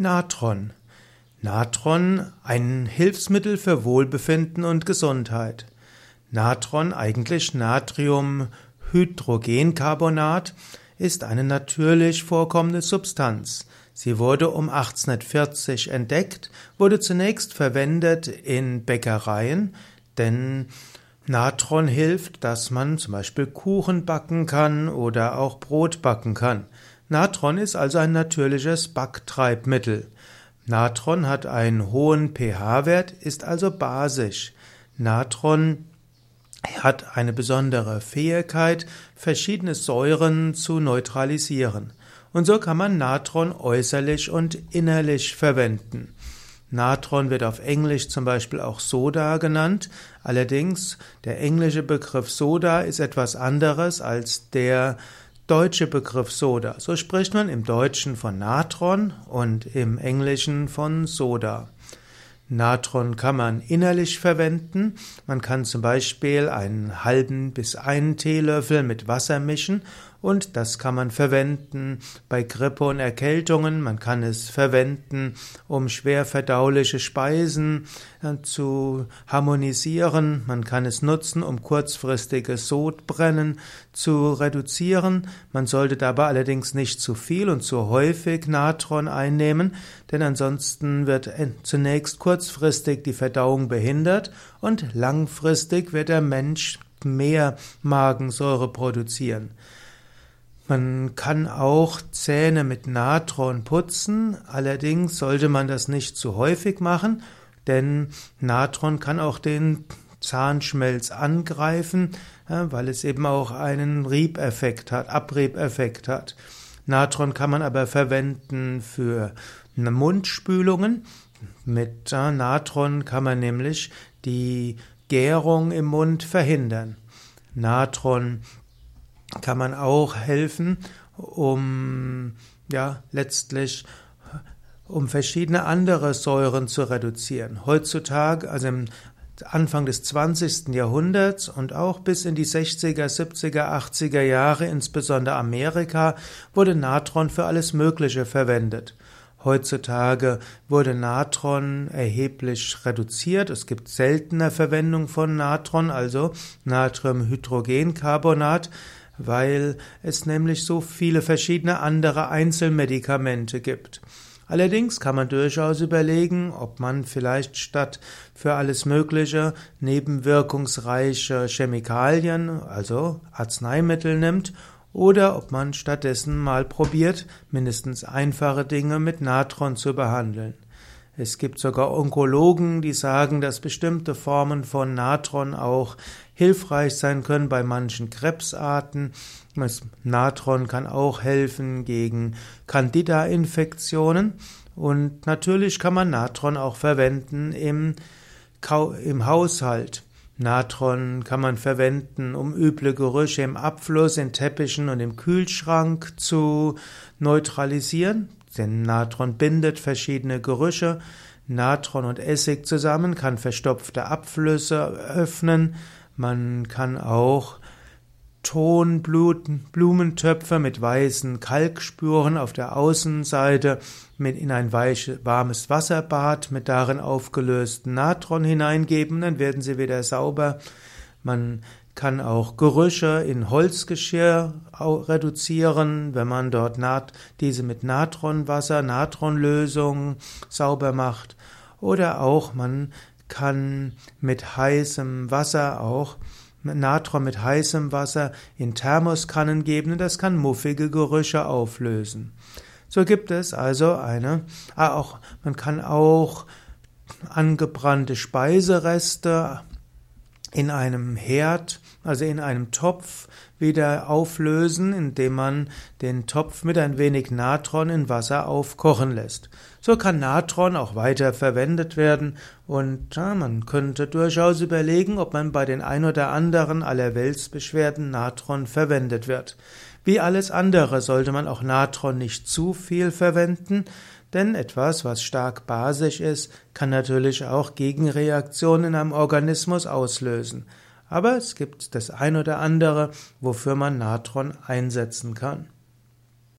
Natron. Natron ein Hilfsmittel für Wohlbefinden und Gesundheit. Natron, eigentlich Natriumhydrogencarbonat, ist eine natürlich vorkommende Substanz. Sie wurde um 1840 entdeckt, wurde zunächst verwendet in Bäckereien, denn Natron hilft, dass man zum Beispiel Kuchen backen kann oder auch Brot backen kann. Natron ist also ein natürliches Backtreibmittel. Natron hat einen hohen pH-Wert, ist also basisch. Natron hat eine besondere Fähigkeit, verschiedene Säuren zu neutralisieren. Und so kann man Natron äußerlich und innerlich verwenden. Natron wird auf Englisch zum Beispiel auch Soda genannt. Allerdings, der englische Begriff Soda ist etwas anderes als der deutsche Begriff Soda. So spricht man im Deutschen von Natron und im Englischen von Soda. Natron kann man innerlich verwenden. Man kann zum Beispiel einen halben bis einen Teelöffel mit Wasser mischen und das kann man verwenden bei Grippe und Erkältungen. Man kann es verwenden, um schwer verdauliche Speisen äh, zu harmonisieren. Man kann es nutzen, um kurzfristiges Sodbrennen zu reduzieren. Man sollte dabei allerdings nicht zu viel und zu häufig Natron einnehmen, denn ansonsten wird zunächst kurzfristig die Verdauung behindert und langfristig wird der Mensch mehr Magensäure produzieren. Man kann auch Zähne mit Natron putzen, allerdings sollte man das nicht zu häufig machen, denn Natron kann auch den Zahnschmelz angreifen, weil es eben auch einen Riebeffekt hat, Abriebeffekt hat. Natron kann man aber verwenden für Mundspülungen. Mit Natron kann man nämlich die Gärung im Mund verhindern. Natron kann man auch helfen, um ja letztlich um verschiedene andere Säuren zu reduzieren. Heutzutage, also im Anfang des 20. Jahrhunderts und auch bis in die 60er, 70er, 80er Jahre, insbesondere Amerika, wurde Natron für alles Mögliche verwendet. Heutzutage wurde Natron erheblich reduziert. Es gibt seltener Verwendung von Natron, also Natriumhydrogencarbonat weil es nämlich so viele verschiedene andere Einzelmedikamente gibt. Allerdings kann man durchaus überlegen, ob man vielleicht statt für alles Mögliche nebenwirkungsreiche Chemikalien, also Arzneimittel nimmt, oder ob man stattdessen mal probiert, mindestens einfache Dinge mit Natron zu behandeln. Es gibt sogar Onkologen, die sagen, dass bestimmte Formen von Natron auch hilfreich sein können bei manchen Krebsarten. Natron kann auch helfen gegen Candida-Infektionen. Und natürlich kann man Natron auch verwenden im, im Haushalt. Natron kann man verwenden, um üble Gerüche im Abfluss, in Teppichen und im Kühlschrank zu neutralisieren. Denn Natron bindet verschiedene Gerüche. Natron und Essig zusammen kann verstopfte Abflüsse öffnen. Man kann auch Tonblumentöpfe mit weißen Kalkspuren auf der Außenseite mit in ein weiche, warmes Wasserbad mit darin aufgelösten Natron hineingeben, dann werden sie wieder sauber. Man kann auch Gerüche in Holzgeschirr reduzieren, wenn man dort diese mit Natronwasser, Natronlösung sauber macht. Oder auch man kann mit heißem Wasser auch Natron mit heißem Wasser in Thermoskannen geben und das kann muffige Gerüche auflösen. So gibt es also eine, ah, auch, man kann auch angebrannte Speisereste in einem Herd, also in einem Topf, wieder auflösen, indem man den Topf mit ein wenig Natron in Wasser aufkochen lässt. So kann Natron auch weiter verwendet werden und ja, man könnte durchaus überlegen, ob man bei den ein oder anderen Allerweltsbeschwerden Natron verwendet wird. Wie alles andere sollte man auch Natron nicht zu viel verwenden, denn etwas, was stark basisch ist, kann natürlich auch Gegenreaktionen einem Organismus auslösen. Aber es gibt das ein oder andere, wofür man Natron einsetzen kann.